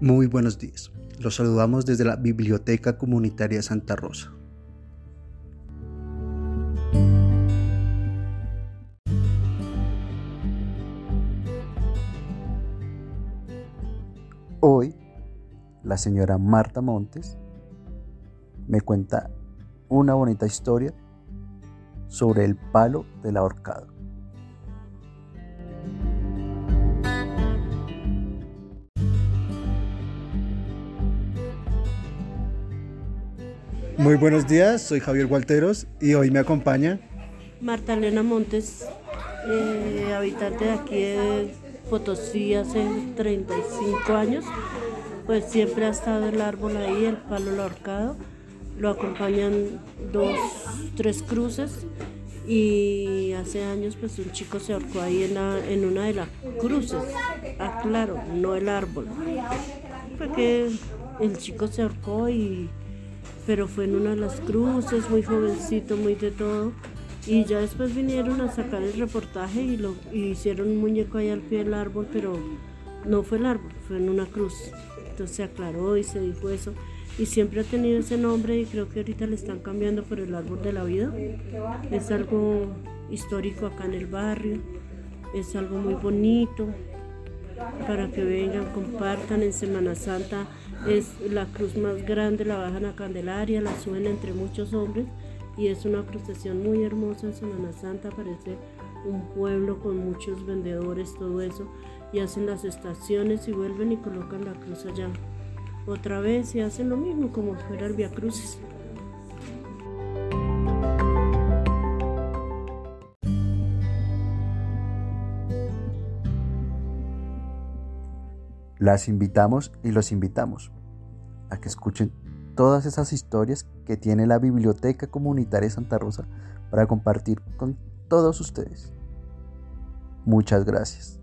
Muy buenos días. Los saludamos desde la Biblioteca Comunitaria Santa Rosa. Hoy, la señora Marta Montes me cuenta una bonita historia sobre el palo del ahorcado. Muy buenos días, soy Javier Gualteros y hoy me acompaña Marta Elena Montes, eh, habitante de aquí de Potosí hace 35 años. Pues siempre ha estado el árbol ahí, el palo ahorcado. Lo acompañan dos, tres cruces y hace años pues un chico se ahorcó ahí en, una de las cruces. Ah, claro, no el árbol. Fue que el chico se ahorcó y pero fue en una de las cruces, muy jovencito, muy de todo. Y ya después vinieron a sacar el reportaje y, lo, hicieron un muñeco ahí al pie del árbol, pero no fue el árbol, fue en una cruz. Entonces se aclaró y se dijo eso. Y siempre ha tenido ese nombre y creo que ahorita le están cambiando por el árbol de la vida. Es algo histórico acá en el barrio, es algo muy bonito para que vengan, compartan en Semana Santa es la cruz más grande, la bajan a Candelaria, la suben entre muchos hombres y es una procesión muy hermosa en Semana Santa, parece un pueblo con muchos vendedores, todo eso, y hacen las estaciones y vuelven y colocan la cruz allá. Otra vez y hacen lo mismo como fuera el Via Crucis. Las invitamos y los invitamos a que escuchen todas esas historias que tiene la Biblioteca Comunitaria Santa Rosa para compartir con todos ustedes. Muchas gracias.